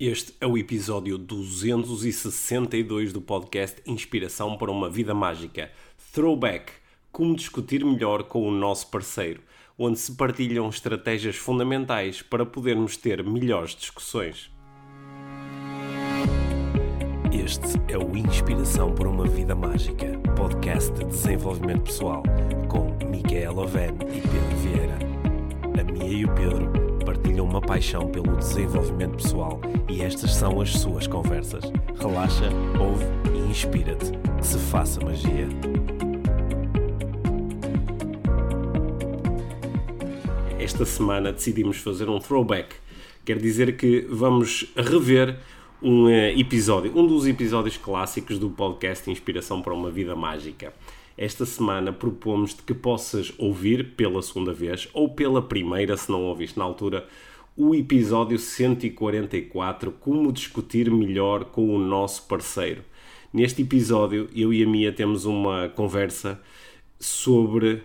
Este é o episódio 262 do podcast Inspiração para uma Vida Mágica. Throwback Como discutir melhor com o nosso parceiro, onde se partilham estratégias fundamentais para podermos ter melhores discussões. Este é o Inspiração para uma Vida Mágica, podcast de desenvolvimento pessoal, com Micaela Oven e Pedro Vieira. A Mia e o Pedro partilham uma paixão pelo desenvolvimento pessoal e estas são as suas conversas. Relaxa, ouve e inspira-te. Que se faça magia. Esta semana decidimos fazer um throwback. Quer dizer que vamos rever um eh, episódio, um dos episódios clássicos do podcast Inspiração para uma Vida Mágica. Esta semana propomos-te que possas ouvir pela segunda vez ou pela primeira, se não ouviste na altura, o episódio 144 Como discutir melhor com o nosso parceiro. Neste episódio, eu e a Mia temos uma conversa sobre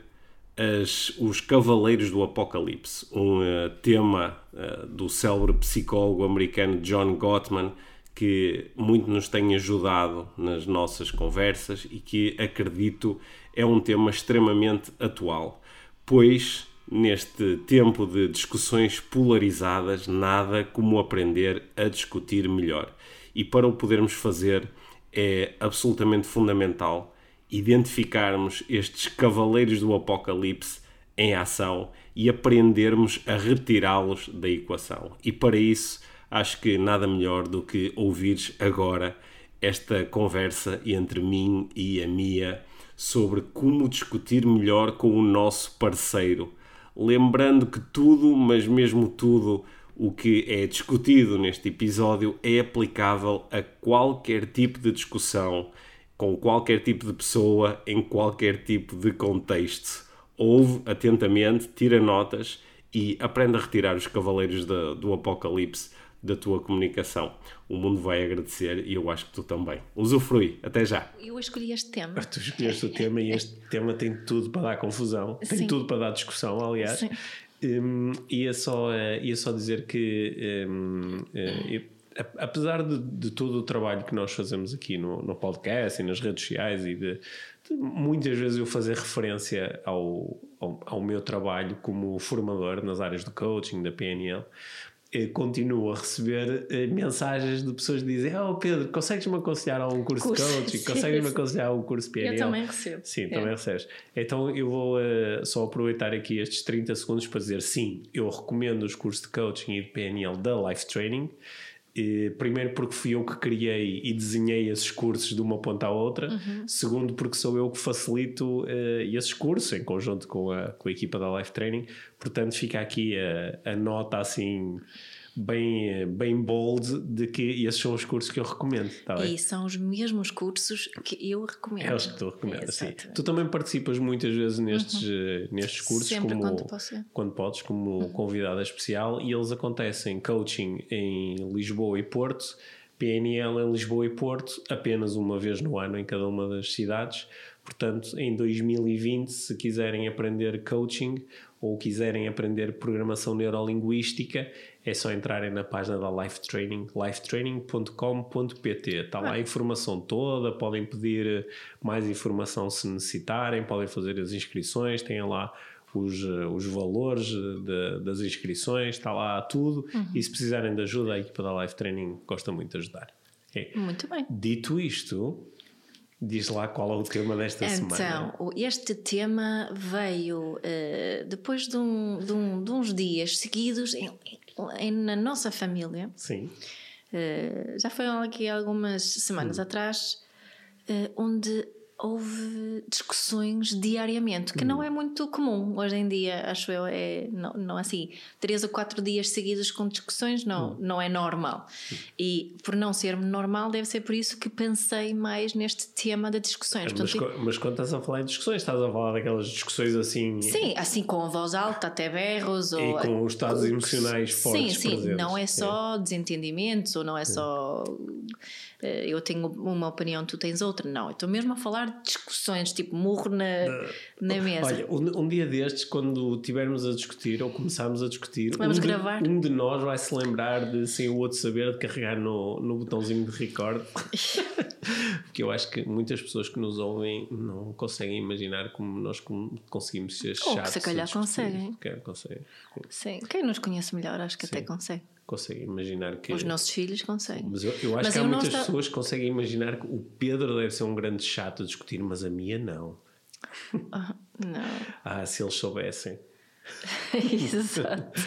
as, os Cavaleiros do Apocalipse, um uh, tema uh, do célebre psicólogo americano John Gottman que muito nos tem ajudado nas nossas conversas e que acredito é um tema extremamente atual, pois neste tempo de discussões polarizadas, nada como aprender a discutir melhor. E para o podermos fazer, é absolutamente fundamental identificarmos estes cavaleiros do apocalipse em ação e aprendermos a retirá-los da equação. E para isso, acho que nada melhor do que ouvires agora esta conversa entre mim e a Mia sobre como discutir melhor com o nosso parceiro. Lembrando que tudo, mas mesmo tudo, o que é discutido neste episódio é aplicável a qualquer tipo de discussão, com qualquer tipo de pessoa, em qualquer tipo de contexto. Ouve atentamente, tira notas e aprenda a retirar os cavaleiros do, do apocalipse da tua comunicação. O mundo vai agradecer e eu acho que tu também. Usufrui. Até já. Eu escolhi este tema. Tu escolheste o tema e este tema tem tudo para dar confusão, tem Sim. tudo para dar discussão, aliás. Sim. Um, ia, só, uh, ia só dizer que, um, uh, eu, apesar de, de, todo o trabalho que nós fazemos aqui no, no podcast e nas redes sociais, e de, de muitas vezes eu fazer referência ao, ao, ao, meu trabalho como formador nas áreas do coaching, da PNL, eh, continuo a receber eh, mensagens de pessoas que dizem: Oh Pedro, consegues-me aconselhar a um curso, curso de coaching? Consegues-me aconselhar a um curso PNL? Eu também recebo. Sim, é. também recebes. Então eu vou uh, só aproveitar aqui estes 30 segundos para dizer: sim, eu recomendo os cursos de coaching e de PNL da Life Training. Eh, primeiro porque fui eu que criei e desenhei esses cursos de uma ponta à outra. Uhum. Segundo porque sou eu que facilito uh, esses cursos em conjunto com a, com a equipa da Life Training. Portanto, fica aqui a, a nota assim bem, bem bold de que esses são os cursos que eu recomendo. Tá e são os mesmos cursos que eu recomendo. É os que tu recomendas, sim. Tu também participas muitas vezes nestes, uhum. nestes cursos Sempre como, quando, posso. quando podes, como uhum. convidada especial, e eles acontecem coaching em Lisboa e Porto. PNL em Lisboa e Porto, apenas uma vez no ano em cada uma das cidades. Portanto, em 2020, se quiserem aprender coaching ou quiserem aprender programação neurolinguística, é só entrarem na página da Life Training, lifetraining.com.pt. Está lá a informação toda, podem pedir mais informação se necessitarem, podem fazer as inscrições, têm lá os, os valores de, das inscrições, está lá tudo. Uhum. E se precisarem de ajuda, a equipa da Life Training gosta muito de ajudar. Okay. Muito bem. Dito isto, Diz lá qual é o tema desta então, semana. Então, este tema veio uh, depois de, um, de, um, de, uns dias seguidos em, em, na nossa família. Sim. Uh, já foram aqui algumas semanas hum. atrás, uh, onde houve discussões diariamente, que hum. não é muito comum hoje em dia, acho eu, é não, não assim, três ou quatro dias seguidos com discussões não, hum. não é normal. E por não ser normal, deve ser por isso que pensei mais neste tema de discussões. Mas, Portanto, mas quando estás a falar em discussões, estás a falar daquelas discussões assim. Sim, assim com a voz alta, até berros. E ou, com os estados emocionais fortes. Sim, sim, presentes. não é só é. desentendimentos ou não é, é. só eu tenho uma opinião, tu tens outra. Não, estou mesmo a falar de discussões, tipo murro na, na mesa. Olha, um, um dia destes, quando estivermos a discutir ou começarmos a discutir, Vamos um, gravar. De, um de nós vai se lembrar de, sem o outro saber, de carregar no, no botãozinho de record. Porque eu acho que muitas pessoas que nos ouvem não conseguem imaginar como nós conseguimos ser Ou chatos. que se calhar conseguem. Quem consegue. Sim, quem nos conhece melhor acho que Sim. até consegue. Consegue imaginar que. Os nossos filhos conseguem. Mas eu, eu acho Mas que há eu não muitas está- pessoas que conseguem imaginar que o Pedro deve ser um grande chato a discutir, mas a minha não. Ah, não. Ah, se eles soubessem. Exato.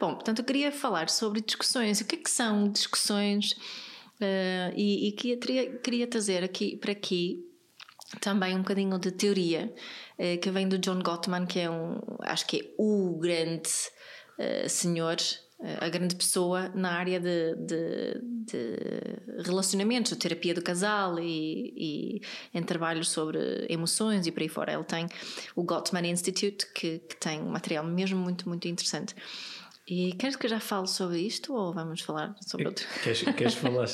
Bom, portanto, eu queria falar sobre discussões. O que é que são discussões? Eh, e e queria, queria, trazer aqui para aqui também um bocadinho de teoria eh, que vem do John Gottman, que é um, acho que é o grande eh, senhor, a grande pessoa na área de, de, de relacionamentos, terapia do casal e, e em trabalhos sobre emoções e por aí fora. Ele tem o Gottman Institute, que, que tem um material mesmo muito, muito interessante. E queres que eu já fale sobre isto ou vamos falar sobre outro? Queres, queres falar?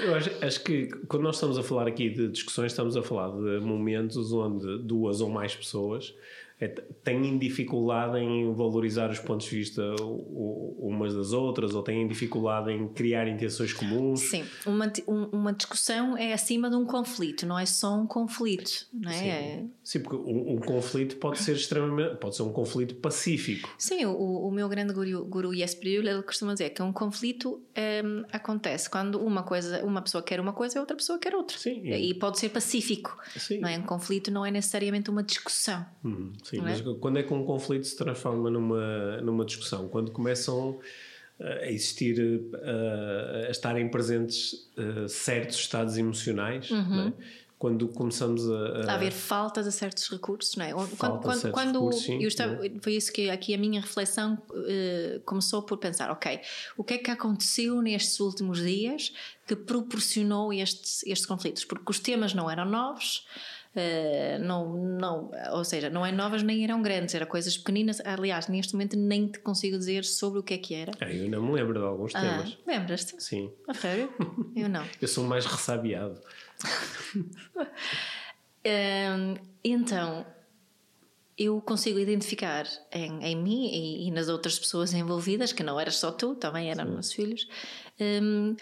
Eu acho, acho que quando nós estamos a falar aqui de discussões, estamos a falar de momentos onde duas ou mais pessoas é, têm dificuldade em valorizar os pontos de vista umas das outras ou têm dificuldade em criar intenções comuns. Sim, uma, um- uma discussão é acima de um conflito, não é só um conflito, não é? Sim. É- Sim, porque um, um conflito pode ser extremamente, pode ser um conflito pacífico. Sim, o, o meu grande guru, guru Jesper ele costuma dizer que um conflito hum, acontece quando uma coisa, uma pessoa quer uma coisa e outra pessoa quer outra. Sim. E pode ser pacífico. Sim. Não é? Um conflito não é necessariamente uma discussão. Uhum, sim, é? mas quando é que um conflito se transforma numa, numa discussão? Quando começam uh, a existir, uh, a estarem presentes uh, certos estados emocionais, não é? quando começamos a, a- Uhum. A haver falta de certos recursos, não é? Quando, Falta de quando, certos quando recursos, sim, estava, não é? foi isso que aqui a minha reflexão eh, começou por pensar, ok, o que é que aconteceu nestes últimos dias que proporcionou estes, estes conflitos? Porque os temas não eram novos, eh, não, não, ou seja, não é novas nem eram grandes, eram coisas pequeninas. Aliás, neste momento nem te consigo dizer sobre o que é que era. Ah, eu não me lembro de alguns Ah, temas. lembras-te? Sim, A sério? Eu não. eu sou mais ressabiado. Então, eu consigo identificar em, em mim e, e nas outras pessoas envolvidas, que não eras só tu, também eram meus filhos, hum,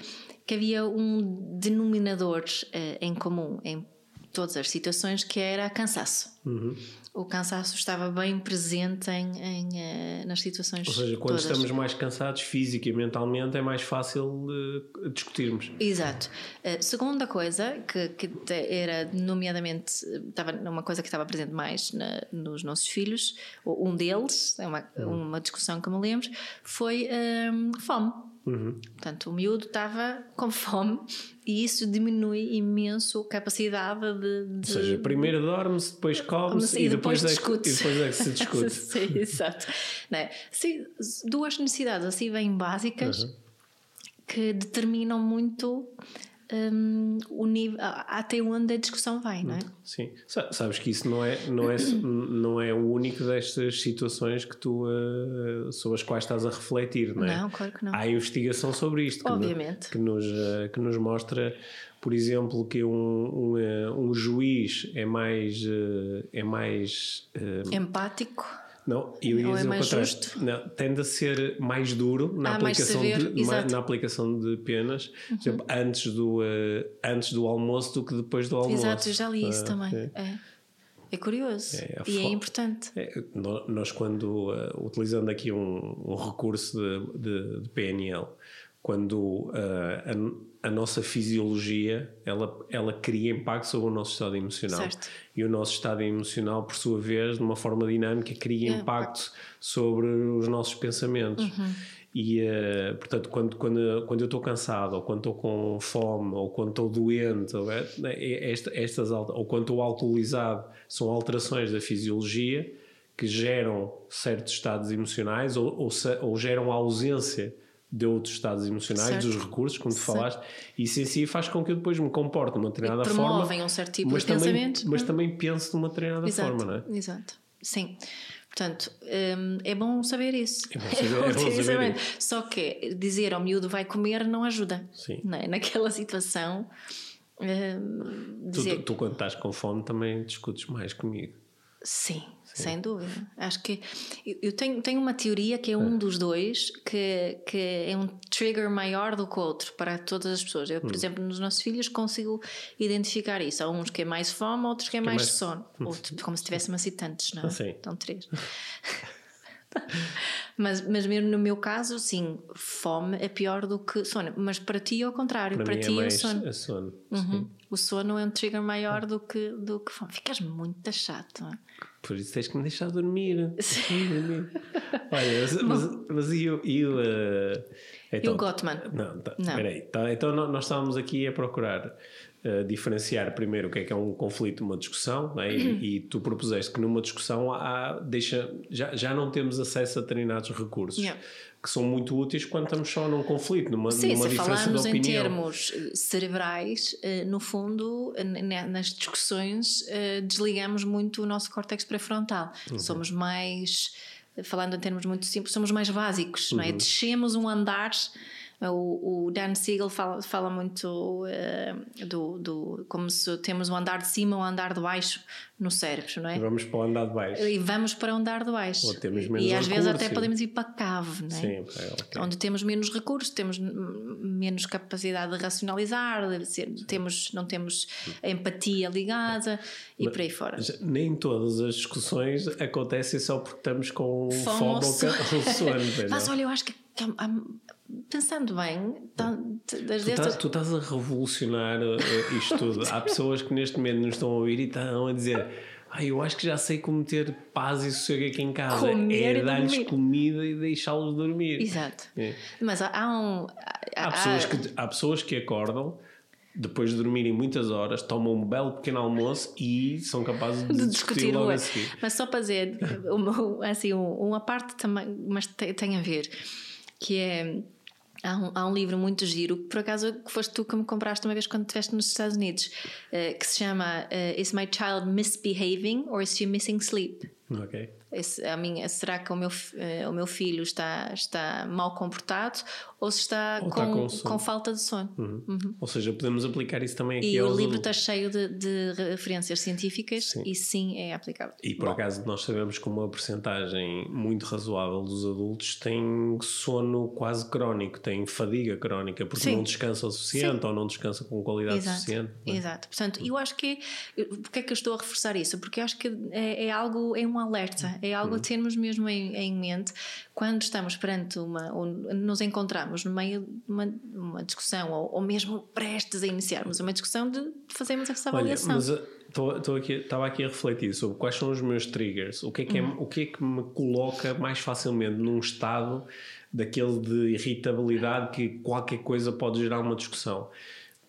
que havia um denominador eh, em comum em todas as situações que era cansaço. Uhum. O cansaço estava bem presente em, em, eh, nas situações Ou seja, quando todas. estamos mais cansados física e mentalmente é mais fácil uh, discutirmos. Exato. A segunda coisa, que, que era nomeadamente, estava numa coisa que estava presente mais na- nos nossos filhos, ou um deles, é uma, uma discussão que me lembro, foi hum, fome. Portanto, o miúdo estava com fome e isso diminui imenso a capacidade de. de Ou seja, primeiro dorme-se, depois come-se e, depois, é, que- e depois é que se discute. Sim, exato. É? Sim, duas necessidades assim bem básicas Uhum. que determinam muito hum, o nível, até onde a discussão vai, não é? Sim, Sa- sabes que isso não é, não é, não é o único destas situações que tu, uh, sobre as quais estás a refletir, não é? Não, claro que não. Há investigação sobre isto que, no- Obviamente. que, nos, uh, que nos mostra, por exemplo, que um, um, uh, um juiz é mais, é mais Empático. Não, eu ia é dizer o mais contrário. justo? Não, tende a ser mais duro na, Ah, aplicação, severo, de. Uhum. na aplicação de penas, por exemplo, antes do, eh, antes do almoço do que depois do almoço. Exato, eu já li isso Ah, também. é. É. É curioso. É, a e é importante. É, nós, quando, eh, utilizando aqui um, um recurso de, de- de PNL, quando eh, a, nossa fisiologia ela, ela cria impacto sobre o nosso estado emocional. Certo. E o nosso estado emocional, por sua vez, de uma forma dinâmica, cria É, impacto sobre os nossos pensamentos. Uhum. E, eh, portanto, quando, quando, quando eu estou cansado, ou quando estou com fome, ou quando estou doente, ou, é, é- esta- estas, ou quando estou alcoolizado, são alterações da fisiologia que geram certos estados emocionais ou, ou, ou geram a ausência de outros estados emocionais, Certo. dos recursos, como tu falaste, e isso em si faz com que eu depois me comporte de uma determinada forma. promovem um certo tipo de também, pensamentos. Mas Hum. também penso de uma determinada Exato, forma, não é? exato. Sim. Portanto, hum, é bom saber isso. É bom saber- é bom saber saber. isso. Só que dizer ao miúdo vai comer não ajuda. Sim. Não é? Naquela situação uh, dizer... tu, tu, tu, quando estás com fome, também discutes mais comigo. Sim, Sim. sem dúvida. Acho que eu tenho, tenho uma teoria que é um é. dos dois que, que é um trigger maior do que o outro para todas as pessoas. Eu, por hum. exemplo, nos nossos filhos consigo identificar isso. Há uns que é mais fome, outros que é que mais, mais sono. Ou, como se tivesse assim tantos, não é? Ah, então três. mas, mas mesmo no meu caso, sim, fome é pior do que sono. Mas para ti é o contrário. Para, para ti é, é o sono. É sono. Uhum. O sono é um trigger maior do que, do que fome. Ficas muito chato. Não é? Por isso tens que me deixar dormir. Sim. dormir. Olha, mas, mas, mas e o. E o, uh, então, e o Gottman? Não, tá, não. Peraí. Tá, então nós estávamos aqui a procurar uh, diferenciar primeiro o que é que é um conflito, uma discussão, né? e, uhum. e, tu propuseste que numa discussão há, deixa, já, já não temos acesso a determinados recursos. Yeah que são muito úteis quando estamos só num conflito, numa, Sim, numa se falarmos em termos eh, cerebrais, eh, no fundo, nas discussões, eh, desligamos muito o nosso córtex pré-frontal. Uhum. Somos mais, falando em termos muito simples, somos mais básicos, uhum. não é? Uhum. Descemos um andar o, o Dan Siegel fala, fala muito uh, do, do. como se temos o um andar de cima ou um andar de baixo no cérebro, não é? E vamos para o andar de baixo. E vamos para o andar de baixo. Ou temos menos e às vezes até podemos ir para a cave, não é? Sim, okay. Onde temos menos recursos, temos menos capacidade de racionalizar, de ser, temos, não temos a empatia ligada e Mas, por aí fora. Nem todas as discussões acontecem só porque estamos com fome, fome ou sono. Mas olha, eu acho que pensando bem, tá, das tu, estás, tu estás a revolucionar uh, isto tudo. Há pessoas que neste momento nos estão a ouvir e estão a dizer. Ah, eu acho que já sei como ter paz e sossego aqui em casa. Comer é dar-lhes comida e deixá-los dormir. Exato. É. Mas há, há um. Há, há, pessoas que, há pessoas que acordam depois de dormirem muitas horas, tomam um belo pequeno almoço e são capazes de, de discutir logo a seguir. Mas só para dizer, uma, assim, uma parte também, mas tem, tem a ver, que é Há um, há um, livro muito giro, que por acaso foste tu que me compraste uma vez quando estiveste nos Estados Unidos, uh, que se chama uh, Is My Child Misbehaving or Is She Missing Sleep? Ok. Esse, a minha, será que o meu, uh, o meu filho está, está mal comportado ou se está, ou com, está com, com, falta de sono? Uhum. Uhum. Ou seja, podemos aplicar isso também aqui E o livro está cheio de, de referências científicas sim. e sim é aplicável. E por Bom. acaso nós sabemos que uma porcentagem muito razoável dos adultos tem sono quase crónico, tem fadiga crónica porque sim. não descansa o suficiente sim. ou não descansa com qualidade Exato. suficiente. É? Exato. Portanto, eu acho que. Porque é que eu estou a reforçar isso? Porque eu acho que é, é algo, é um alerta é algo a uhum. termos mesmo em, em, mente quando estamos perante uma, ou nos encontramos no meio de uma, uma discussão, ou, ou, mesmo prestes a iniciarmos uma discussão de fazermos essa avaliação. Olha, mas estou aqui, estava aqui a refletir sobre quais são os meus triggers, o que é que, é, uhum. o que, é que me coloca mais facilmente num estado daquele de irritabilidade que qualquer coisa pode gerar uma discussão.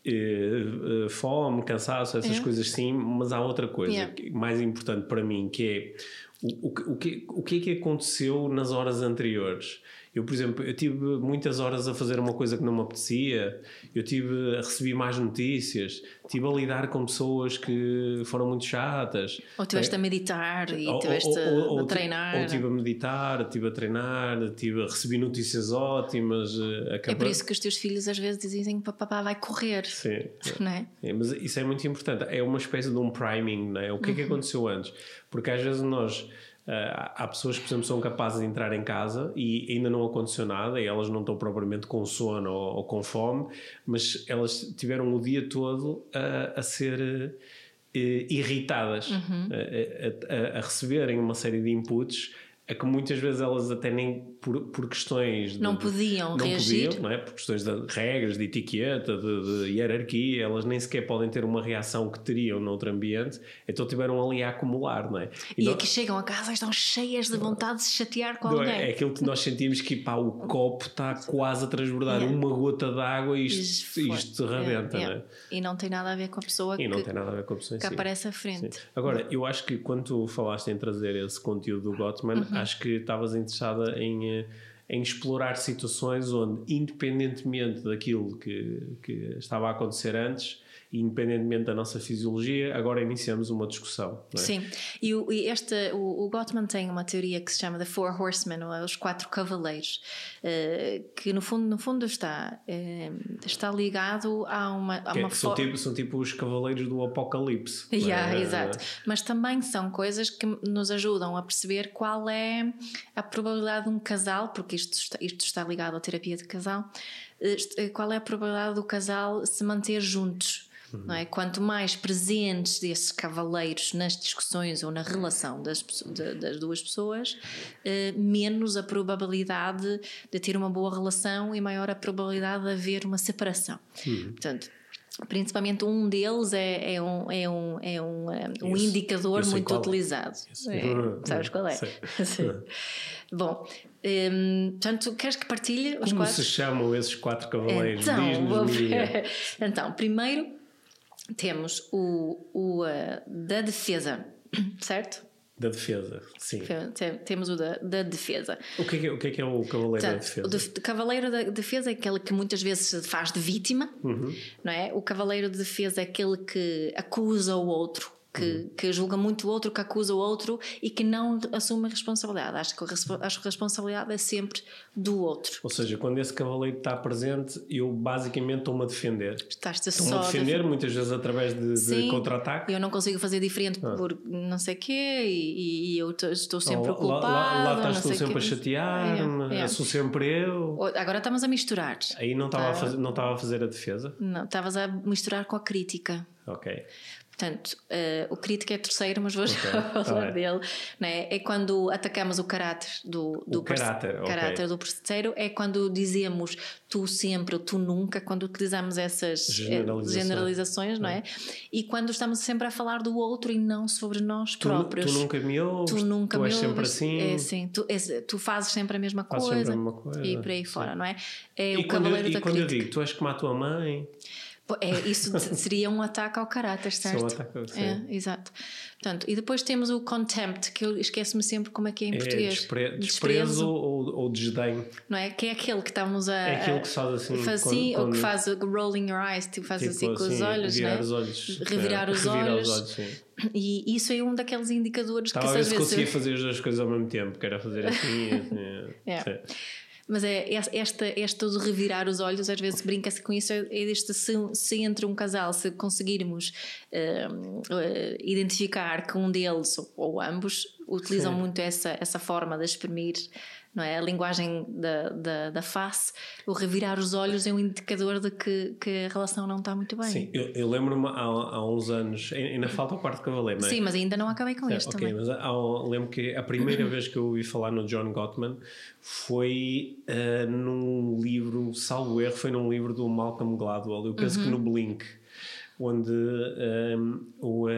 Uh, uh, fome, cansaço, essas é. coisas sim, mas há outra coisa yeah. mais importante para mim que é o, o, que, o que é que aconteceu nas horas anteriores? Eu, por exemplo, eu tive muitas horas a fazer uma coisa que não me apetecia, eu tive a receber mais notícias, tive a lidar com pessoas que foram muito chatas. Ou estiveste é, a meditar e estiveste a treinar. Ou estive a meditar, estive a treinar, tive a receber notícias ótimas. Eh, é por isso que os teus filhos às vezes dizem que papá vai correr. Sim. Não é? é? mas isso é muito importante. É uma espécie de um priming, não é? O que uhum. é que uhum. aconteceu antes? Porque às vezes nós há pessoas que, por exemplo, são capazes de entrar em casa e ainda não aconteceu nada e elas não estão propriamente com sono ou, ou com fome, mas elas tiveram o dia todo a, a ser uh, irritadas, uhum. a, a, a, receberem uma série de inputs é que muitas vezes elas até nem por, por questões de, não podiam não reagir podiam, não é? por questões de regras, de etiqueta, de, de, hierarquia, elas nem sequer podem ter uma reação que teriam noutro ambiente, então tiveram ali a acumular, não é? E, e aqui chegam a casa e estão cheias de vontade de se chatear com alguém. É, é aquilo que nós sentimos que pá, o copo está quase a transbordar yeah. uma gota de água e isto, isto rebenta, yeah. Não é? E não tem nada a ver com a pessoa e que, não tem nada a ver com a pessoa que si. aparece à frente. Sim. Agora, eu acho que quando tu falaste em trazer esse conteúdo do Gottman, uhum acho que estavas interessada em, eh, em explorar situações onde, independentemente daquilo que, que estava a acontecer antes, independentemente da nossa fisiologia, agora iniciamos uma discussão. É? Sim, e, o, e este, o, o, Gottman tem uma teoria que se chama The Four Horsemen, ou os Quatro Cavaleiros, uh, que no fundo, no fundo está, uh, está ligado a uma. A uma são, tipo, são tipo os cavaleiros do apocalipse. Yeah, é? Exato, mas também são coisas que nos ajudam a perceber qual é a probabilidade de um casal, porque isto está, isto está ligado à terapia de casal, uh, qual é a probabilidade do casal se manter juntos Uhum. Não é? Quanto mais presentes desses cavaleiros nas discussões ou na relação das, de, das duas pessoas, eh, menos a probabilidade de ter uma boa relação e maior a probabilidade de haver uma separação. Uhum. Portanto, principalmente um deles é, é um, é um, é um, é um indicador muito é. utilizado. É, sabes qual é? Bom, um, portanto, queres que partilhe os Como quatro? se chamam esses quatro cavaleiros? Então, então primeiro temos o, o uh, da defesa, certo? Da defesa, sim. Temos o da, da defesa. O que, é que, é, o que é, que é o cavaleiro Portanto, da defesa? O de, cavaleiro da defesa é aquele que muitas vezes se faz de vítima, uhum. não é? O cavaleiro de defesa é aquele que acusa o outro que, uhum. que, julga muito o outro, que acusa o outro e que não assume a responsabilidade. Acho que, a, acho que a responsabilidade é sempre do outro. Ou seja, quando esse cavaleiro está presente, eu basicamente estou-me a defender. Estás-te estou-me a defender, muitas vezes através de, de contra-ataque. Eu não consigo fazer diferente ah. por não sei o quê e, e, eu estou sempre oh, culpado. Lá, lá, lá estás tu sempre quê. a chatear-me, é, é. sou sempre eu. Agora estamos a misturar. Aí não estava, tá. a, fazer, não estava a fazer a defesa? Não, estavas a misturar com a crítica. Ok. Portanto, uh, o crítico é terceiro, mas vou okay, falar tá dele. Né? É quando atacamos o caráter do, do, o caráter, caráter okay. do terceiro, é quando dizemos tu sempre, tu nunca, quando utilizamos essas eh, generalizações, generalizações não é? E quando estamos sempre a falar do outro e não sobre nós tu, próprios. Tu nunca me ouves, tu, nunca tu me és ouves, sempre assim. É assim, tu, é, tu fazes sempre a mesma coisa, a mesma coisa e por aí sim. fora, não é? É e o quando, cavaleiro eu, da e quando eu digo tu és como a tua mãe. É, isso seria um ataque ao caráter, certo? Um ataque. É, exato. Portanto, e depois temos o contempt, que eu esqueço-me sempre como é que é em é português. Despre, desprezo, desprezo ou, ou, desdém. Não é? Que é aquele que estamos a. É aquele que faz assim. Faz assim, quando, ou que faz rolling your eyes, tipo, faz tipo assim com assim, os olhos. Revirar né? os olhos. Revirar é, os revirar olhos. Os olhos sim. E isso é um daqueles indicadores Estava que se vezes... conseguia fazer as duas coisas ao mesmo tempo, que era fazer assim. assim é. Mas é esta, esta de revirar os olhos, às vezes brinca-se com isso, é deste se, se entre um casal, se conseguirmos uh, uh, identificar que um deles ou ambos utilizam Sim. muito essa, essa forma de exprimir não é? A linguagem da, da, da, face, o revirar os olhos é um indicador de que, que a relação não está muito bem. Sim, eu, eu lembro-me há, há uns anos, ainda falta o quarto cavaleiro, não é? Sim, mas ainda não acabei com este okay, também. Mas há, lembro que a primeira vez que eu ouvi falar no John Gottman foi uh, num livro, salvo erro, foi num livro do Malcolm Gladwell, eu penso uhum. que no Blink onde um, o, uh,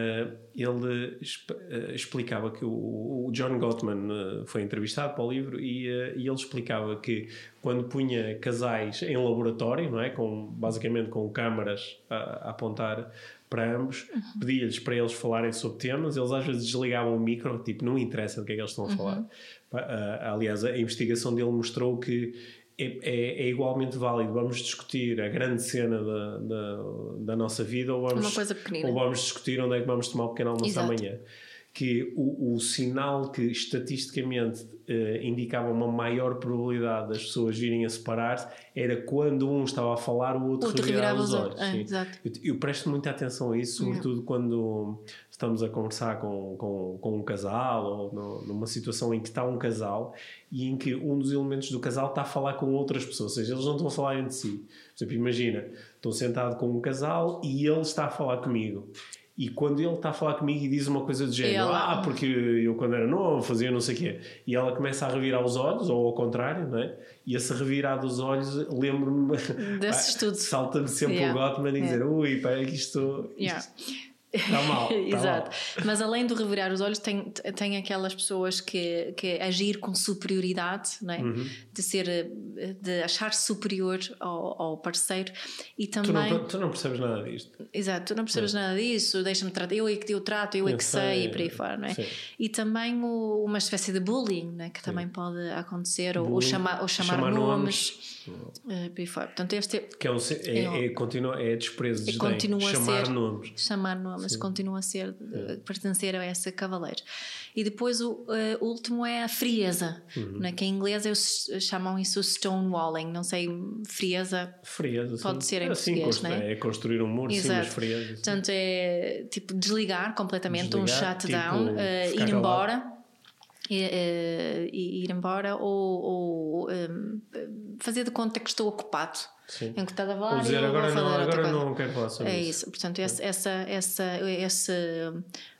ele uh, explicava que o, o, John Gottman uh, foi entrevistado para o livro e, e, ele explicava que quando punha casais em laboratório, não é, com basicamente com câmaras a, a apontar para ambos, uhum. pedia-lhes para eles falarem sobre temas, eles às vezes desligavam o micro, tipo, não interessa do que é que eles estão a falar. Uhum. aliás, a investigação dele mostrou que é, é, é, igualmente válido. Vamos discutir a grande cena da, da, da nossa vida ou vamos, ou vamos discutir onde é que vamos tomar o pequeno almoço Exato. amanhã. Que o, o sinal que estatisticamente eh, indicava uma maior probabilidade das pessoas virem a separar-se era quando um estava a falar, o outro, outro revirava os olhos. É, eu, eu, presto muita atenção a isso, sobretudo quando estamos a conversar com, com, com um casal ou no, numa situação em que está um casal e em que um dos elementos do casal está a falar com outras pessoas, ou seja, eles não estão a falar entre si. Por exemplo, imagina, estou sentado com um casal e ele está a falar comigo. E quando ele está a falar comigo e diz uma coisa do género, ela... ah, porque eu quando era novo fazia não sei o quê, e ela começa a revirar os olhos, ou ao contrário, não é? E esse revirar dos olhos, lembro-me. Desse estudo. Salta-me sempre yeah. o Gottman e yeah. dizer, ui, pá, é que isto. Yeah. Está mal. Tá Exato. Mal. Mas além do revirar os olhos, tem, tem aquelas pessoas que, que agir com superioridade, não é? Uhum. de ser de achar-se superior ao, ao, parceiro e também. Tu não, tu não, percebes nada disto. Exato, tu não percebes é. nada disso, deixa-me tratar, eu é que eu trato, eu, é que sei, sei, e por aí fora, não é? Sim. E também o, uma espécie de bullying, né? que também Sim. pode acontecer, ou, ou, chama, ou chamar, chamar nomes, nomes. Uh, por aí fora. Portanto, este que é, um, é, é, é, continua, é desprezo, é, chamar ser, nomes. Chamar nomes, Sim. continua a ser, é. pertencer a esse cavaleiro. E depois o uh, último é a frieza, uhum. né? que em inglês eles chamam isso stonewalling, não sei, frieza. Frieza, pode ser em assim, português, né? É construir um muro, Exato. sim, mas frieza. Portanto, é tipo desligar completamente, desligar, um shutdown, tipo, uh, ir embora. E, uh, ir embora ou, ou um, fazer de conta que estou ocupado Sim. em que está a lavar ou dizer agora, não, agora não quero falar sobre é isso. isso. Portanto, essa, essa, essa, esse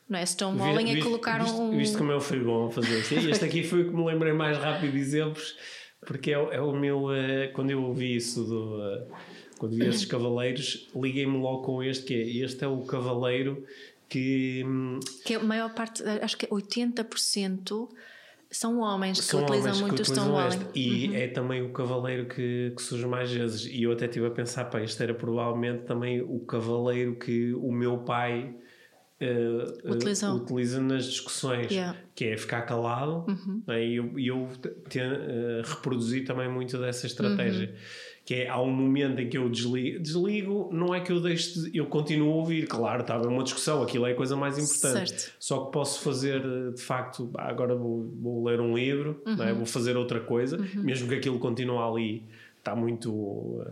não é? Stonewalling é colocar um. Visto como eu fui bom a fazer assim. Este aqui foi o que me lembrei mais rápido de exemplos, porque é, é o meu. Uh, quando eu ouvi isso do. Uh, quando vi estes cavaleiros, liguei-me logo com este, que é este é o cavaleiro que. Hum, que é a maior parte, acho que é 80% são homens que são utilizam muito o Stonewalling. E uhum. é também o cavaleiro que, que, surge mais vezes. E eu até estive a pensar, pá, este era provavelmente também o cavaleiro que o meu pai uh, uh, utiliza nas discussões, yeah. que é ficar calado uhum. né? e eu, eu te, uh, reproduzi também muito dessa estratégia. Uhum. Que é, há um momento em que eu desligo, desligo não é que eu deixe, de, eu continuo a ouvir, claro, estava uma discussão, aquilo é a coisa mais importante. Certo. Só que posso fazer, de facto, agora vou, vou ler um livro, uhum. né? vou fazer outra coisa, uhum. mesmo que aquilo continue ali, está muito,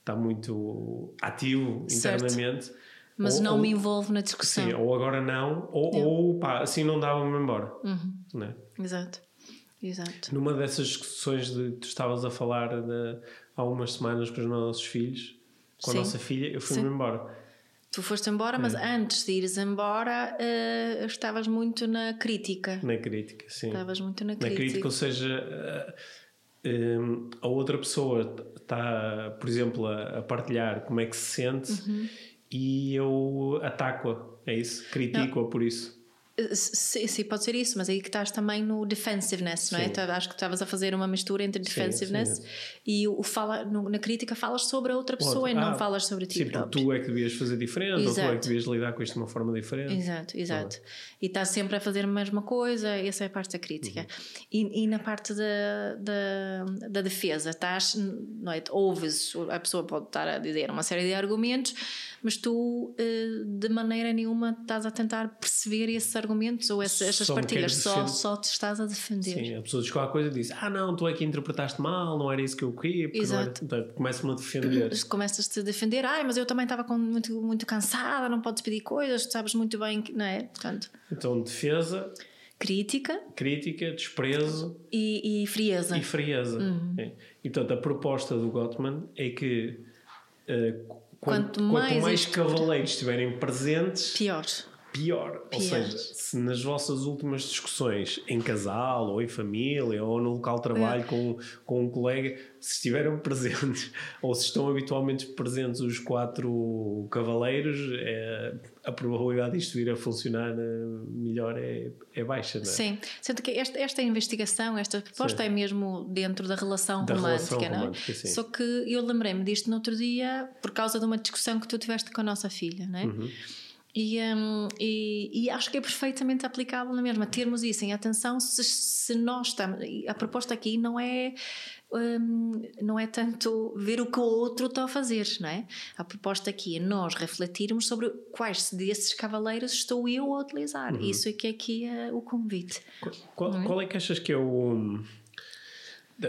está muito ativo certo. internamente mas ou, não me envolvo na discussão. Sim, ou agora não, ou, ou pá, assim não dava-me embora. Uhum. Né? Exato. Exato. Numa dessas discussões de tu estavas a falar de, há umas semanas com os nossos filhos, com Sim. a nossa filha, eu fui-me embora. Tu foste embora, mas é. antes de ires embora uh, estavas muito na crítica. Na crítica, sim. Estavas muito na crítica. Na crítica, ou seja, uh, eh, um, a outra pessoa está, por exemplo, a, a, partilhar como é que se sente uhum e eu ataco-a, é isso? Critico-a por isso. Sim, sim, pode ser isso, mas aí que estás também no defensiveness, não é? Então, acho que estavas a fazer uma mistura entre defensiveness sim, e o fala, na crítica falas sobre a outra pessoa e não ah, falas sobre ti sim, próprio. tu é que devias fazer diferente exato. ou tu é que devias lidar com isto de uma forma diferente. Exato, exato. Ah. E estás sempre a fazer a mesma coisa, essa é a parte da crítica. Uhum. E, e, na parte da, da, da defesa, estás, não é? ouves, a pessoa pode estar a dizer uma série de argumentos, mas tu eh, de maneira nenhuma estás a tentar perceber esses argumentos ou essas, essas partilhas, só, só te estás a defender. Sim, a pessoa diz qualquer coisa e diz: Ah, não, tu é que interpretaste mal, não era isso que eu queria. Exato. Começa-me a defender. Começas-te a defender: Ai, mas eu também estava muito, muito cansada, não podes pedir coisas, tu sabes muito bem que, não é? Portanto, então, defesa. Crítica. Crítica, desprezo. E, e frieza. E frieza. Uhum. É. E, portanto, a proposta do Gottman é que. Uh, Quanto, quanto mais, quanto mais cavaleiros estiverem presentes, pior. Pior. Ou seja, se nas vossas últimas discussões em casal, ou em família, ou no local de trabalho é. com, com um colega, se estiveram presentes, ou se estão habitualmente presentes os quatro cavaleiros, é, a probabilidade disto vir a funcionar eh, melhor é, é baixa, não é? Sim. Sendo que esta, esta investigação, esta proposta sim. é mesmo dentro da relação da romântica, relação não é? Romântica, Só que eu lembrei-me disto no outro dia por causa de uma discussão que tu tiveste com a nossa filha, não é? Uhum. E, um, e, e, acho que é perfeitamente aplicável na mesma, termos isso em atenção se, se nós estamos. A proposta aqui não é. Um, não é tanto ver o que o outro está a fazer, não é? A proposta aqui é nós refletirmos sobre quais desses cavaleiros estou eu a utilizar. Uhum. Isso é que aqui é o convite. Qual, é? qual é que achas que é o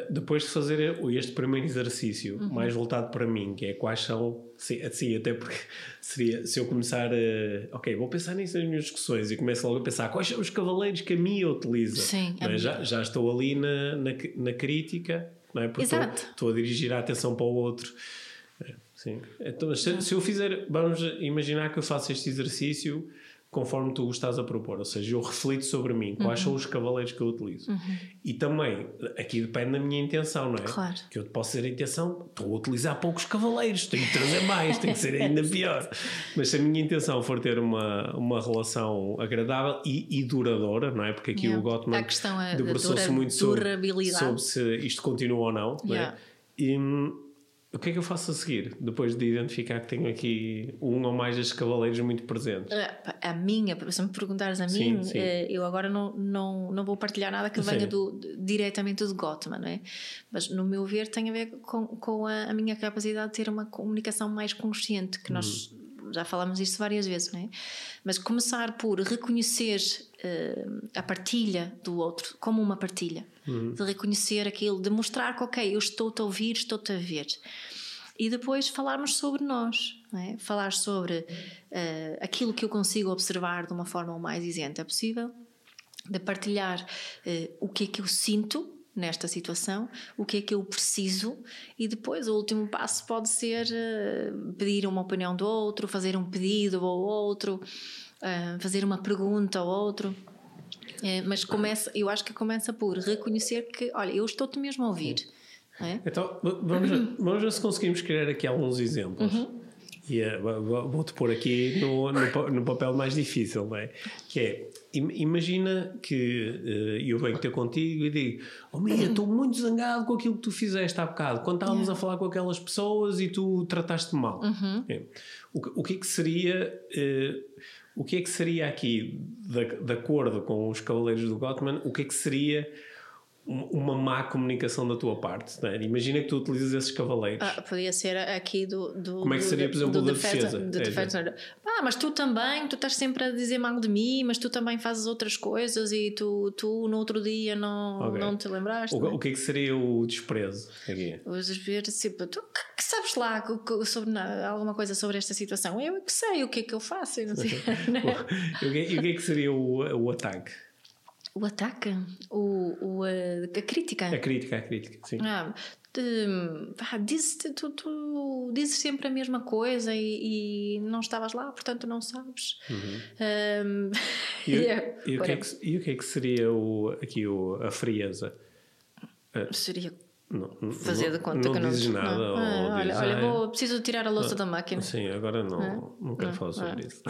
depois de fazer este primeiro exercício, uhum. mais voltado para mim, que é quais são, sim, até porque seria, se eu começar a, ok, vou pensar nisso nas minhas discussões e começo logo a pensar quais são os cavaleiros que a minha utiliza. Sim, é? já, já estou ali na, na, na crítica, não é? Porque Exato. Estou, estou, a dirigir a atenção para o outro. É, sim. Então, se, se eu fizer, vamos imaginar que eu faço este exercício conforme tu estás a propor, ou seja, eu reflito sobre mim, quais são os cavaleiros que eu utilizo. E também, aqui depende da minha intenção, não é? Claro. Que eu posso ter a intenção, estou a utilizar poucos cavaleiros, tenho que trazer mais, tem que ser ainda pior. Mas se a minha intenção for ter uma, uma relação agradável e, e duradoura, não é? Porque aqui Yeah. o Gottman é debruçou-se muito sobre, sobre se isto continua ou não, não é? Yeah. E hum, o que é que eu faço a seguir? Depois de identificar que tenho aqui um ou mais destes cavaleiros muito presentes. A minha, se me perguntares a Sim, mim, sim. eh, eu agora não, não, não vou partilhar nada que venha do, de- diretamente do Gottman, não é? Mas no meu ver tem a ver com, com a, a minha capacidade de ter uma comunicação mais consciente, que nós Uhum. já falamos disso várias vezes, não é? Mas começar por reconhecer eh, a partilha do outro como uma partilha, Uhum. de reconhecer aquilo, de mostrar que, ok, eu estou-te a ouvir, estou-te a ver. E depois falarmos sobre nós, é? falar sobre eh, aquilo que eu consigo observar de uma forma o mais isenta possível, de partilhar eh, o que é que eu sinto nesta situação, o que é que eu preciso, e depois o último passo pode ser eh, pedir uma opinião do outro, fazer um pedido ao outro, eh, fazer uma pergunta ao outro. Eh, mas começa, eu acho que começa por reconhecer que, olha, eu estou-te mesmo a ouvir. é? Então, vamos, ver- vamos ver se conseguimos criar aqui alguns exemplos. E eh, vou- vou- vou-te pôr aqui no, no, no papel mais difícil, não é? Que é, im- imagina que eh, eu venho ter contigo e digo: Oh, Mia, estou muito zangado com aquilo que tu fizeste há bocado, quando estávamos a falar com aquelas pessoas e tu trataste mal. É. O, que- o que é que seria. eh, o que é que seria aqui, de, de acordo com os Cavaleiros do Gottman, o que é que seria uma má comunicação da tua parte? não é? Imagina que tu utilizas esses cavaleiros. Ah, podia ser aqui do, do Como é que seria, por exemplo, do da defesa- defesa? É, defesa. Ah, mas tu também, tu estás sempre a dizer mal de mim, mas tu também fazes outras coisas e tu, tu no outro dia não, Ok. não te lembraste. O, não é? o que é que seria o desprezo aqui? Vezes, tipo, tu que, sabes lá sobre alguma coisa sobre esta situação? Eu é que sei o que é que eu faço e não sei. né? e, o que, o que é que seria o, o ataque? O ataque, o, o, a, a crítica. A crítica, a crítica, sim. Ah, de- ah, dizes, tu, tu dizes sempre a mesma coisa e, e não estavas lá, portanto não sabes. Um, E, o- yeah, e o que é que, e o que é que seria o, aqui o, a frieza? Seria Não, fazer de conta não que não dizes nada. não. ou Ah, olha, dizes, olha, "Ah, vou, preciso tirar a louça da máquina. Sim, agora não, não quero falar sobre isso.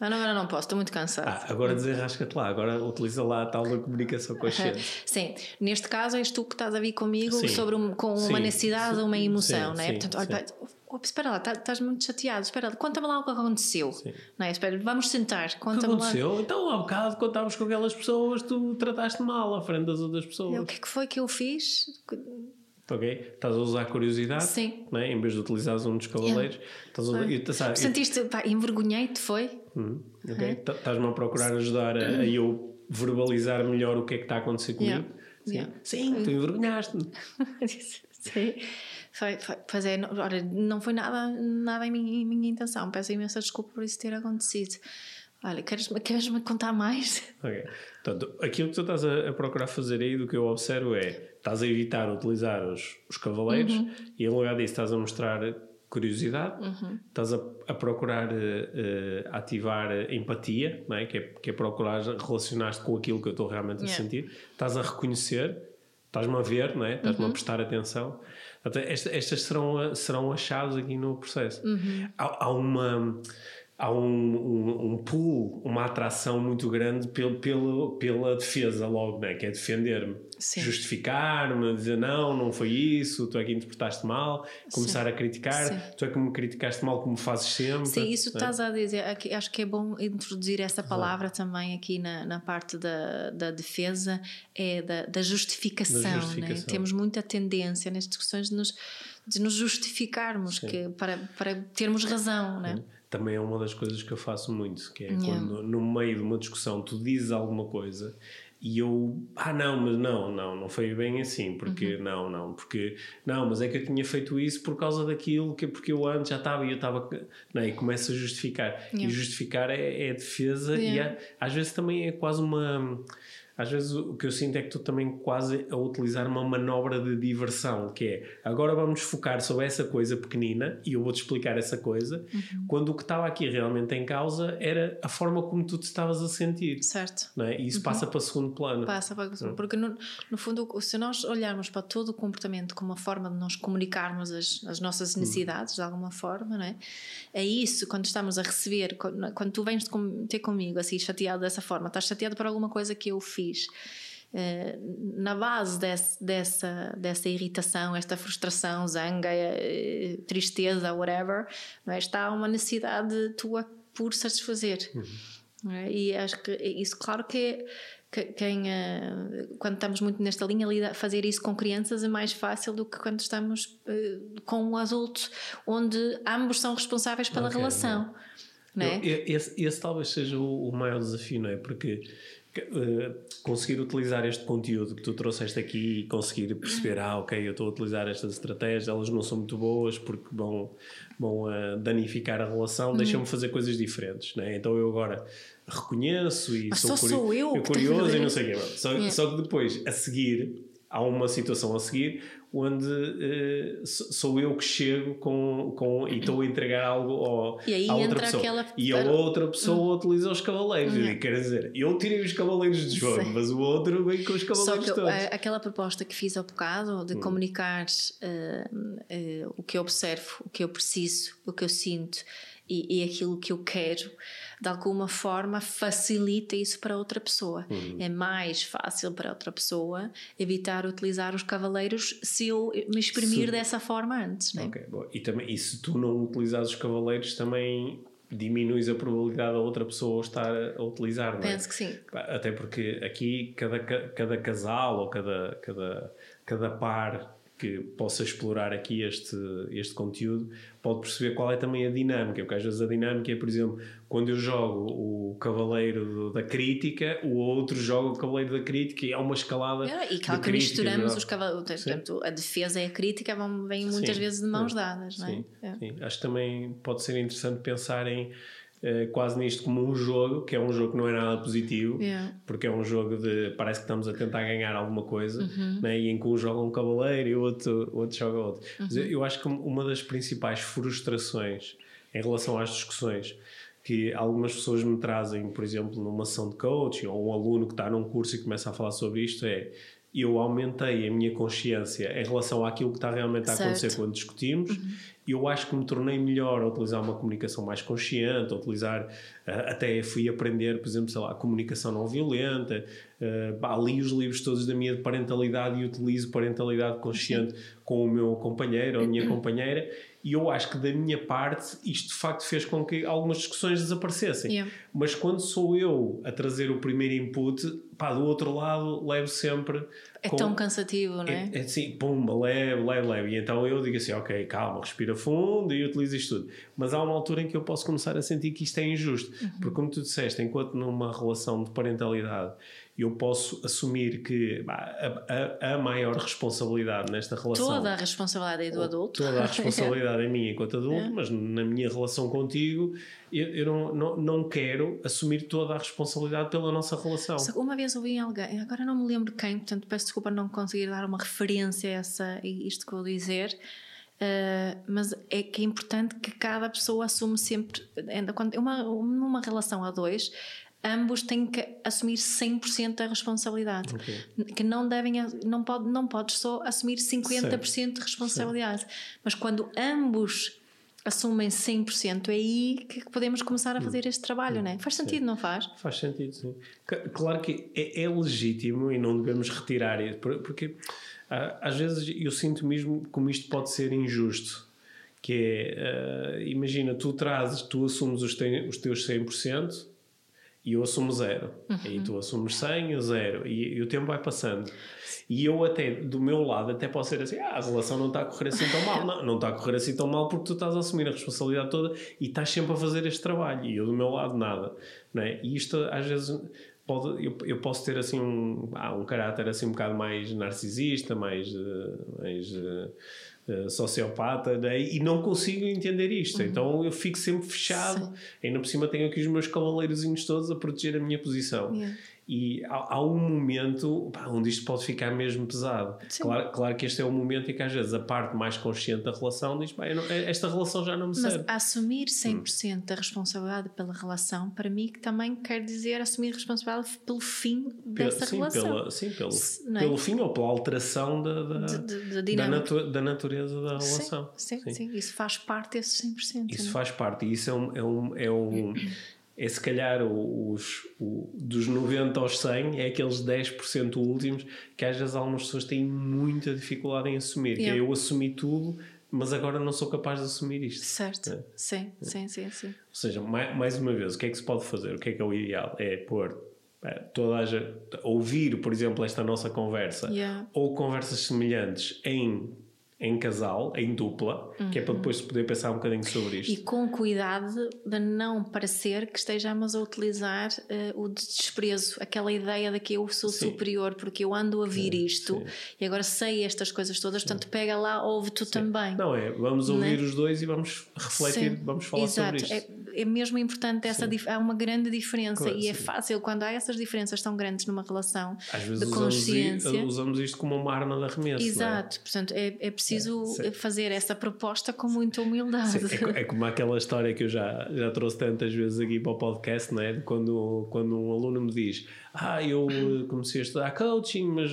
Ah, não, agora não posso, estou muito cansada. Ah, agora desenrasca-te lá, agora utiliza lá a tal da comunicação consciente. Sim, neste caso és tu que estás a vir comigo Sim. sobre um- com Sim. uma necessidade ou uma emoção, não é? Portanto, olha, oh, espera lá, tá- estás muito chateado, espera lá, conta-me lá o que aconteceu. Não é? Espera, vamos sentar, O que conta-me lá. aconteceu? Então, há bocado, quando estávamos com aquelas pessoas, tu trataste mal à frente das outras O pessoas. que é que foi que eu fiz? Ok? Estás a usar curiosidade, Sim. não é? em vez de utilizares um dos cavaleiros. Estás a e, tu sabes, Sentiste, pá, envergonhei-te, foi? Hum, ok? Tá- Estás-me a procurar ajudar a, a eu verbalizar melhor o que é que está a acontecer comigo. Yeah. Sim, Yeah. Sim, tu envergonhaste-me. Sim. Foi, foi, pois é, não, ora, não foi nada, nada em, minha, em minha intenção. Peço imensa desculpa por isso ter acontecido. Olha, queres-me queres contar mais? Ok. Portanto, aquilo que tu estás a, a procurar fazer aí, do que eu observo, é estás a evitar utilizar os, os cavaleiros Uhum. e em lugar disso estás a mostrar curiosidade, Uhum. estás a, a procurar eh, ativar eh, empatia, não é? Que, é, que é procurar relacionar-te com aquilo que eu estou realmente a Yeah. sentir, estás a reconhecer, estás-me a ver, não é? estás-me Uhum. a prestar atenção. Portanto, esta- estas serão, a- serão as chaves aqui no processo. Uhum. Há, há uma há um, um, um pull, uma atração muito grande pelo, pelo, pela defesa logo, né? que é defender-me, Sim. justificar-me, dizer não, não foi isso, tu é que interpretaste mal, começar a criticar, Sim. tu é que me criticaste mal como fazes sempre. Sim, isso né? estás a dizer. acho que é bom introduzir essa palavra também aqui na, na parte da, da defesa, é da, da justificação. Da né? justificação. Temos muita tendência nas discussões de nos, de nos justificarmos que, para, para termos razão. Né? Também é uma das coisas que eu faço muito, que é Yeah. quando no meio de uma discussão tu dizes alguma coisa e eu, ah não, mas não, não, não foi bem assim, porque Uhum. não, não, porque não, mas é que eu tinha feito isso por causa daquilo, que porque eu antes já estava e eu estava, não, é? e começa a justificar. E Yeah. justificar é, é defesa e Yeah. há- às vezes também é quase uma às vezes o que eu sinto é que tu também quase a utilizar uma manobra de diversão, que é agora vamos focar sobre essa coisa pequenina e eu vou-te explicar essa coisa, uhum. quando o que estava aqui realmente em causa era a forma como tu te estavas a sentir. Certo. Não é? E isso uhum. passa para o segundo plano. Passa para o segundo, porque no, no fundo, se nós olharmos para todo o comportamento como uma forma de nós comunicarmos as, as nossas uhum. necessidades uhum. de alguma forma, não é? É isso, quando estamos a receber, quando, quando tu vens ter comigo assim chateado dessa forma, estás chateado por alguma coisa que eu fiz Uh, na base desse, dessa, dessa irritação, esta frustração, zanga, uh, tristeza, whatever, é? está uma necessidade tua por satisfazer. Uhum. É? E acho que isso, claro que, que quem, uh, quando estamos muito nesta linha, fazer isso com crianças é mais fácil do que quando estamos com um adulto, onde ambos são responsáveis pela okay, relação. Não é? esse, esse, talvez seja o, maior desafio, não é? Porque eh, conseguir utilizar este conteúdo que tu trouxeste aqui e conseguir perceber, ah, ok, eu estou a utilizar estas estratégias, elas não são muito boas porque vão, vão uh, danificar a relação, uhum. deixa-me fazer coisas diferentes, né? Então eu agora reconheço e sou, sou eu, eu curioso e não sei o quê. Só, yeah. só que depois, a seguir, há uma situação a seguir onde uh, sou eu que chego com, com e estou a entregar algo ao, e aí à outra pessoa. Aquela... E a outra pessoa hum. utiliza os cavaleiros. Hum. E quer dizer, eu tirei os cavaleiros de jogo, Sim. mas o outro vem com os cavaleiros Só que todos. aquela proposta que fiz há bocado de hum. comunicar uh, uh, o que eu observo, o que eu preciso, o que eu sinto e, e aquilo que eu quero de alguma forma facilita isso para outra pessoa. Uhum. É mais fácil para outra pessoa evitar utilizar os cavaleiros se eu me exprimir se... dessa forma antes. Né? Ok, bom. E, também, e se tu não utilizares os cavaleiros, também diminuis a probabilidade da outra pessoa estar a utilizar, não é? Penso que sim. Até porque aqui cada, cada casal ou cada, cada, cada par que possa explorar aqui este, este conteúdo pode perceber qual é também a dinâmica, porque às vezes a dinâmica é, por exemplo, quando eu jogo o Cavaleiro da Crítica, o outro joga o Cavaleiro da Crítica e há uma escalada. É, e claro que misturamos os cavaleiros, portanto, a defesa e a crítica vão, vêm muitas sim, vezes de mãos dadas, não é? Sim, é. sim, acho que também pode ser interessante pensar em eh, quase nisto como um jogo, que é um jogo que não é nada positivo, yeah. porque é um jogo de parece que estamos a tentar ganhar alguma coisa, uhum. né? e em que um joga um cavaleiro e o outro, outro joga outro. Uhum. Mas eu, eu acho que uma das principais frustrações em relação às discussões que algumas pessoas me trazem, por exemplo, numa sessão de coach ou um aluno que está num curso e começa a falar sobre isto é eu aumentei a minha consciência em relação àquilo que está realmente a acontecer quando discutimos uhum eu acho que me tornei melhor a utilizar uma comunicação mais consciente, a utilizar, uh, até fui aprender, por exemplo, sei lá, a comunicação não violenta, uh, li os livros todos da minha parentalidade e utilizo parentalidade consciente Sim. com o meu companheiro ou a minha companheira e eu acho que da minha parte isto de facto fez com que algumas discussões desaparecessem. Yeah. Mas quando sou eu a trazer o primeiro input, pá, do outro lado levo sempre. É com... tão cansativo, não é? É, é assim, pumba, leve, leve, leve. E então eu digo assim, ok, calma, respira fundo e utilizo isto tudo. Mas há uma altura em que eu posso começar a sentir que isto é injusto. Uhum. Porque, como tu disseste, enquanto numa relação de parentalidade eu posso assumir que a, a, a, maior responsabilidade nesta relação. Toda a responsabilidade é do adulto. Toda a responsabilidade é minha enquanto adulto, é. mas na minha relação contigo, eu, eu não, não, não, quero assumir toda a responsabilidade pela nossa relação. Uma vez ouvi alguém, agora não me lembro quem, portanto peço desculpa não conseguir dar uma referência a essa, isto que vou dizer. Uh, mas é que é importante que cada pessoa assume sempre, ainda quando uma, numa relação a dois, ambos têm que assumir 100% da responsabilidade. Okay. Que não devem, não, pode, não podes só assumir 50% certo. de responsabilidade. Certo. Mas quando ambos assumem 100%, é aí que podemos começar a fazer este trabalho, hum. não é? Faz sentido, sim. não faz? Faz sentido, sim. Claro que é, é legítimo e não devemos retirar isso, porque ah, às vezes eu sinto mesmo como isto pode ser injusto. Que é, uh, imagina, tu trazes, tu assumes os, te, os teus 100%, e eu assumo zero. Uhum. E tu assumes 100, eu zero. E, e, o tempo vai passando. E eu até, do meu lado, até posso ser assim, ah, a relação não está a correr assim tão mal. Não, não está a correr assim tão mal porque tu estás a assumir a responsabilidade toda e estás sempre a fazer este trabalho. E eu, do meu lado, nada. Não é? E isto, às vezes... Pode, eu, eu posso ter assim um, ah, um caráter assim um bocado mais narcisista, mais, uh, mais uh, eh, sociopata né? e não consigo entender isto. Uhum. Então eu fico sempre fechado. Sim. Ainda por cima tenho aqui os meus cavaleirozinhos todos a proteger a minha posição. Yeah. E há, há, um momento pá, onde isto pode ficar mesmo pesado. Claro, claro que este é o momento em que às vezes a parte mais consciente da relação diz: não, esta relação já não me serve. Mas assumir 100% hum. da responsabilidade pela relação, para mim, que também quer dizer assumir responsabilidade pelo fim dessa sim, relação. Pela, sim, pelo, é? pelo fim ou pela alteração da, da, de, de, da, natu da, natureza da relação. Sim, sim, sim, isso faz parte desses 100%. Isso faz parte, e isso é um. É um, é um é se calhar os, dos 90 aos 100, é aqueles 10% últimos que às vezes algumas pessoas têm muita dificuldade em assumir. Yeah. Que é eu assumi tudo, mas agora não sou capaz de assumir isto. Certo, é. sim, é. sim, sim, sim. Ou seja, mais, mais uma vez, o que é que se pode fazer? O que é que é o ideal? É pôr é, toda a gente, ouvir, por exemplo, esta nossa conversa yeah. ou conversas semelhantes em em casal, em dupla, uhum. que é para uhum. depois poder pensar um bocadinho sobre isto. E com cuidado de não parecer que estejamos a utilizar uh, o desprezo, aquela ideia de que eu sou sim. superior porque eu ando a vir sim, isto sim. e agora sei estas coisas todas, portanto pega lá, ouve tu também. Não é, vamos ouvir os dois e vamos refletir, vamos falar Exato. sobre isto. É, é mesmo importante essa há uma grande diferença claro, e é fácil quando há essas diferenças tão grandes numa relação Às vezes de consciência. Usamos, usamos isto como uma arma de arremesso. É? Exato, é? portanto é, é preciso é, fazer essa proposta com muita humildade. Sim, é, é, como aquela história que eu já, já trouxe tantas vezes aqui para o podcast, não é? Quando, quando um aluno me diz: Ah, eu comecei a estudar coaching, mas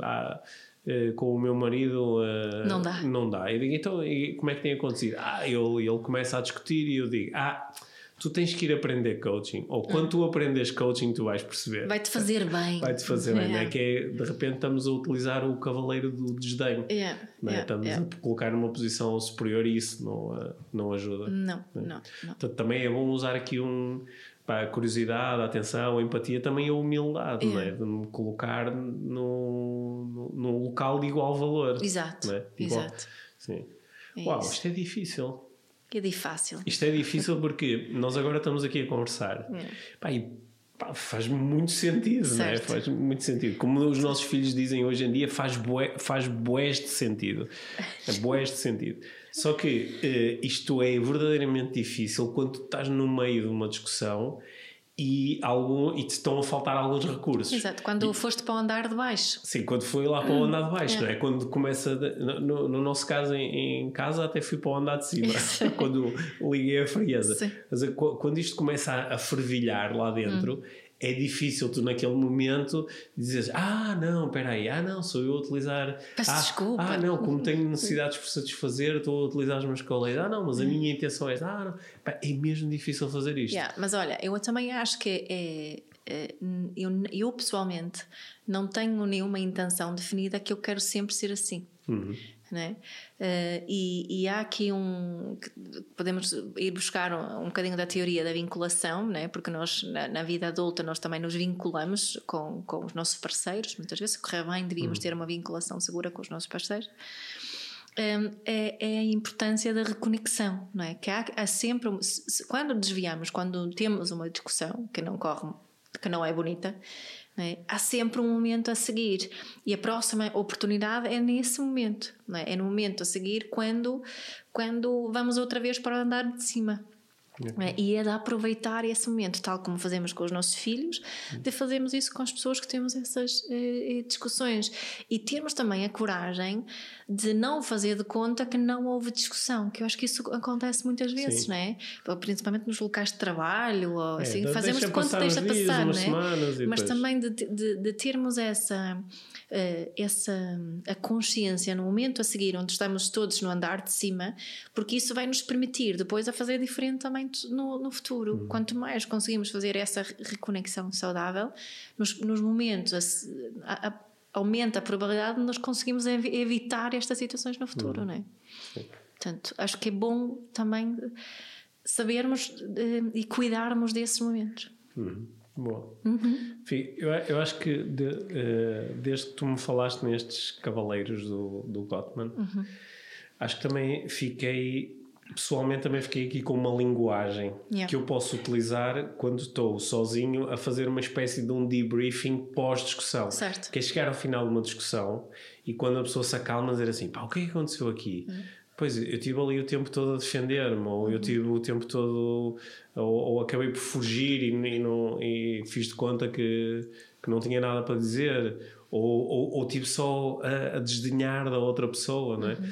ah, eh, com o meu marido uh, não dá. Não dá. Eu digo: Então, como é que tem acontecido? Ah, ele, ele começa a discutir e eu digo: Ah tu tens que ir aprender coaching. Ou quando hum. tu aprendes coaching, tu vais perceber. Vai-te fazer bem. Vai-te fazer bem, não é? Que é, de repente estamos a utilizar o cavaleiro do desdém. Yeah. Não é? estamos a colocar numa posição superior e isso não, não ajuda. Não, não, não. Portanto, também é bom usar aqui um. Pá, a curiosidade, a atenção, a empatia, também a humildade, não é? De me colocar num local de igual valor. Exato. É? Igual. Exato. Sim. É Uau, isso. isto é difícil. Que é difícil. Isto é difícil porque nós agora estamos aqui a conversar. É. Pá, e, pá, faz muito sentido, certo. não é? Faz muito sentido. Como os nossos filhos dizem hoje em dia, faz, bué, faz de sentido. É de sentido. Só que uh, isto é verdadeiramente difícil quando tu estás no meio de uma discussão e, algum, e te estão a faltar alguns recursos. Exato, quando e, foste para o andar de baixo. Sim, quando foi lá para o andar de baixo, é. não é? Quando começa, no, no nosso caso em, em, casa até fui para o andar de cima, quando liguei a frieza. Sim. Mas quando isto começa a, a fervilhar lá dentro, hum é difícil tu naquele momento dizes ah não, espera aí, ah não, sou eu a utilizar Peço ah, desculpa ah não, como tenho necessidades por satisfazer estou a utilizar os meus colegas, ah não, mas a hum. minha intenção é ah não, Pá, é mesmo difícil fazer isto yeah, mas olha, eu também acho que é, é eu, eu pessoalmente não tenho nenhuma intenção definida que eu quero sempre ser assim uhum. Né? Uh, e, e, há aqui um. Podemos ir buscar um, um bocadinho da teoria da vinculação, né? porque nós, na, na, vida adulta, nós também nos vinculamos com, com os nossos parceiros. Muitas vezes, se correr bem, devíamos uhum. ter uma vinculação segura com os nossos parceiros. Um, ehm, é, é, a importância da reconexão, não é? Que há, há sempre. Quando desviamos, quando temos uma discussão que não corre, que não é bonita, é? Há sempre um momento a seguir e a próxima oportunidade é nesse momento, é? é? no momento a seguir quando, quando vamos outra vez para o andar de cima. É? E é de aproveitar esse momento, tal como fazemos com os nossos filhos, de fazermos isso com as pessoas que temos essas eh, eh, discussões. E termos também a coragem de não fazer de conta que não houve discussão, que eu acho que isso acontece muitas vezes, Sim. não é? Principalmente nos locais de trabalho, ou é, assim, fazemos de conta deixa passar, não é? Mas também de, de, de termos essa uh, essa a consciência no momento a seguir, onde estamos todos no andar de cima, porque isso vai nos permitir depois a fazer diferente também no, no futuro. Uhum. Quanto mais conseguimos fazer essa reconexão saudável, nos, nos momentos a, a, aumenta a probabilidade de nós conseguimos evitar estas situações no futuro, uhum. não é? Sim. Portanto, acho que é bom também sabermos e cuidarmos desses momentos. Uhum. Boa. Uhum. Enfim, eu, eu acho que de, uh, desde que tu me falaste nestes cavaleiros do, do Gottman, uhum. acho que também fiquei, pessoalmente também fiquei aqui com uma linguagem yeah. que eu posso utilizar quando estou sozinho a fazer uma espécie de um debriefing pós-discussão. Certo. Que é chegar ao final de uma discussão e quando a pessoa se acalma dizer assim, pá, o que é que aconteceu aqui? Uhum Pois, eu tive ali o tempo todo a defender-me, ou eu tive o tempo todo, ou, ou acabei por fugir e, e, não, e fiz de conta que, que não tinha nada para dizer, ou, ou, ou tive só a, a, desdenhar da outra pessoa, não é? Uhum.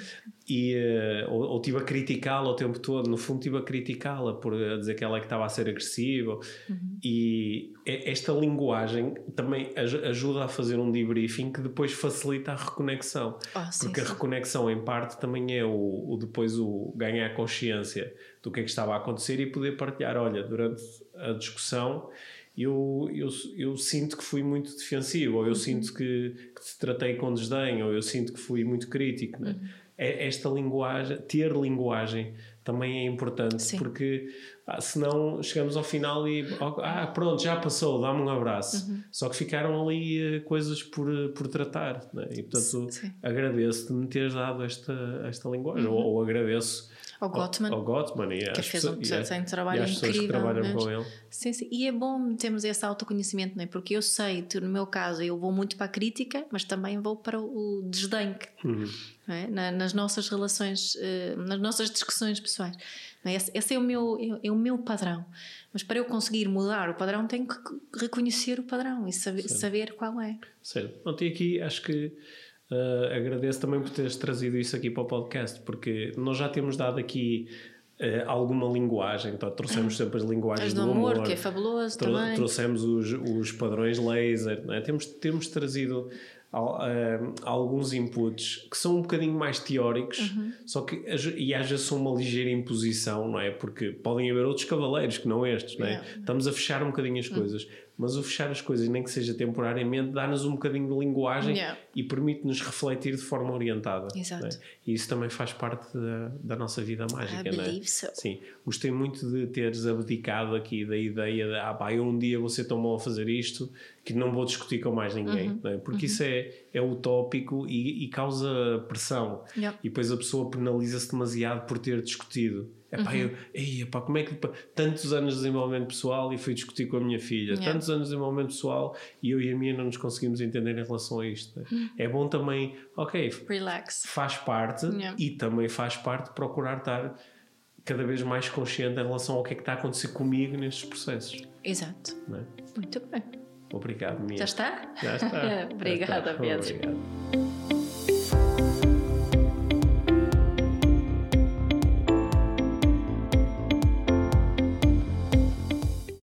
E, uh, ou, ou tive a criticá-la o tempo todo, no fundo tive a criticá-la por a dizer que ela é que estava a ser agressiva uhum. e esta linguagem também ajuda a fazer um debriefing que depois facilita a reconexão oh, sim, porque sim. a reconexão em parte também é o, o, depois o ganhar consciência do que é que estava a acontecer e poder partilhar, olha, durante a discussão eu, eu, eu sinto que fui muito defensivo, ou eu uhum. sinto que, que, te tratei com desdém, ou eu sinto que fui muito crítico. Né? Uhum. É, esta linguagem, ter linguagem também é importante, Sim. porque ah, senão chegamos ao final e ah, pronto, já passou, dá-me um abraço. Uhum. Só que ficaram ali uh, coisas por, por tratar, né? e portanto agradeço-te me teres dado esta, esta linguagem, uhum. ou, ou agradeço ao Gottman. Ao, Gottman e que fez um, tem um trabalho e incrível. Que trabalham com ele. Sim, sim. E é bom termos esse autoconhecimento, não é? Porque eu sei, no meu caso, eu vou muito para a crítica, mas também vou para o desdém. Uhum. É? Na, nas nossas relações, uh, nas nossas discussões pessoais. É? Esse, esse, é, o meu, é, é, o meu padrão. Mas para eu conseguir mudar o padrão, tenho que reconhecer o padrão e saber, saber qual é. Certo. Não, tem aqui, acho que Uh, agradeço também por teres trazido isso aqui para o podcast, porque nós já temos dado aqui uh, alguma linguagem, então trouxemos sempre as linguagens do, do amor, amor, que é fabuloso trou também. Trouxemos os, os padrões laser, é? temos, temos trazido uh, alguns inputs que são um bocadinho mais teóricos, uhum. só que e haja só uma ligeira imposição, não é? Porque podem haver outros cavaleiros que não estes, não é? Estamos a fechar um bocadinho as uhum. Mas o fechar as coisas, nem que seja temporariamente, dá-nos um bocadinho de linguagem yeah. e permite-nos refletir de forma orientada. Exato. Né? E isso também faz parte da, da nossa vida mágica. I né? so. Sim. Gostei muito de teres abdicado aqui da ideia de, ah, pá, eu um dia vou ser tão bom a fazer isto que não vou discutir com mais ninguém. Uhum. Né? Porque uhum. isso é, é utópico e, e causa pressão. Yeah. E depois a pessoa penaliza-se demasiado por ter discutido. Epá, uhum. eu, ei, epá, como é que tantos anos de desenvolvimento pessoal e fui discutir com a minha filha, yeah. tantos anos de desenvolvimento pessoal e eu e a minha não nos conseguimos entender em relação a isto. Né? Uhum. É bom também, ok, Relax. faz parte yeah. e também faz parte procurar estar cada vez mais consciente em relação ao que é que está a acontecer comigo nestes processos. Exato. É? Muito bem. Obrigado, Mia. Já está? Já está. Obrigada, Já está. Pedro. Obrigado.